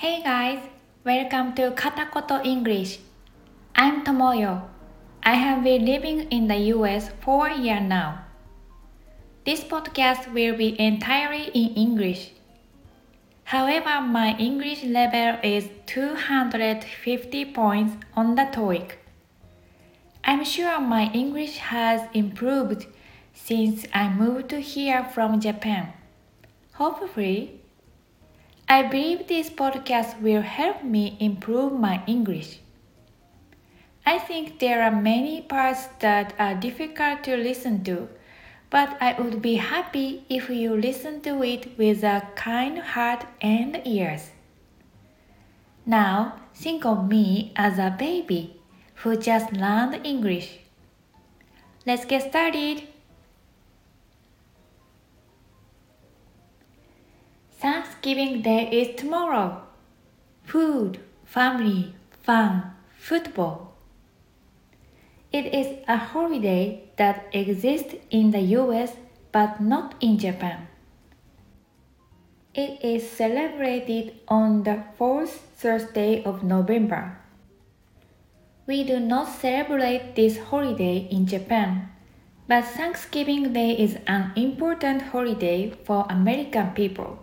Hey guys, welcome to Katakoto English. I'm Tomoyo. I have been living in the US for a year now. This podcast will be entirely in English. However, my English level is 250 points on the TOEIC. I'm sure my English has improved since I moved here from Japan. Hopefully, I believe this podcast will help me improve my English. I think there are many parts that are difficult to listen to, but I would be happy if you listen to it with a kind heart and ears. Now, think of me as a baby who just learned English. Let's get started. Thanksgiving Day is tomorrow. Food, family, fun, football. It is a holiday that exists in the US but not in Japan. It is celebrated on the fourth Thursday of November. We do not celebrate this holiday in Japan, but Thanksgiving Day is an important holiday for American people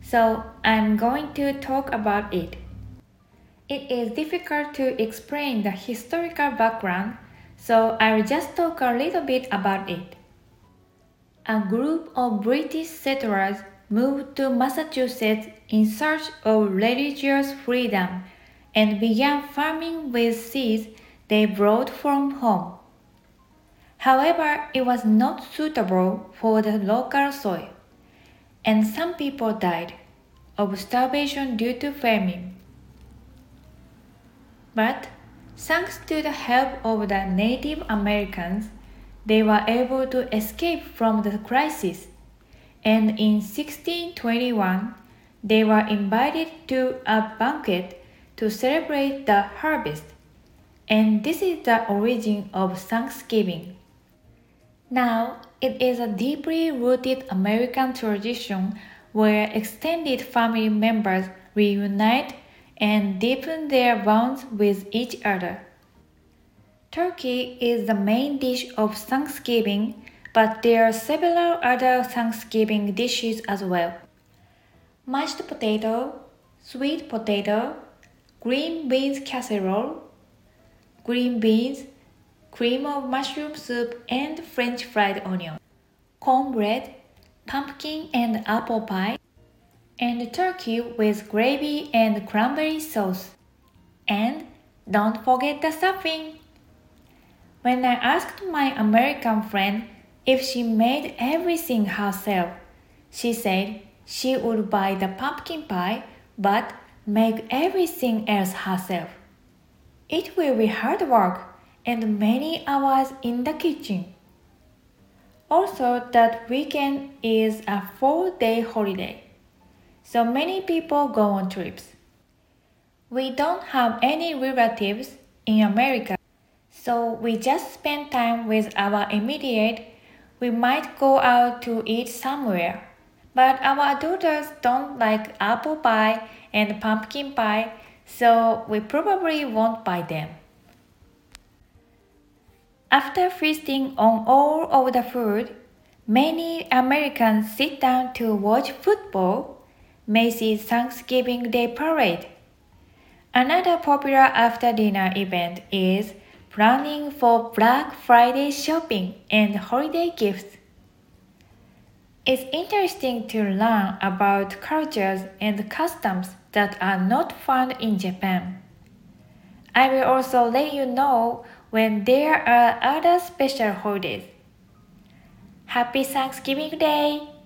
so I'm going to talk about it. It is difficult to explain the historical background, so I'll just talk a little bit about it. A group of British settlers moved to Massachusetts in search of religious freedom and began farming with seeds they brought from home. However, it was not suitable for the local soil and some people died of starvation due to famine. But thanks to the help of the Native Americans, they were able to escape from the crisis. And in 1621, they were invited to a banquet to celebrate the harvest. And this is the origin of Thanksgiving. Now, it is a deeply rooted American tradition where extended family members reunite and deepen their bonds with each other. Turkey is the main dish of Thanksgiving, but there are several other Thanksgiving dishes as well. Mashed potato, sweet potato, green beans casserole, green beans, cream of mushroom soup, and French fried onion, cornbread, pumpkin and apple pie, and turkey with gravy and cranberry sauce. And don't forget the stuffing! When I asked my American friend if she made everything herself, she said she would buy the pumpkin pie but make everything else herself. It will be hard work and many hours in the kitchen. Also, that weekend is a four day holiday, so many people go on trips. We don't have any relatives in America, so we just spend time with our immediate. We might go out to eat somewhere, but our daughters don't like apple pie and pumpkin pie, so we probably won't buy them. After feasting on all of the food, many Americans sit down to watch football, Macy's Thanksgiving Day Parade. Another popular after dinner event is planning for Black Friday shopping and holiday gifts. It's interesting to learn about cultures and customs that are not found in Japan. I will also let you know when there are other special holidays. Happy Thanksgiving Day!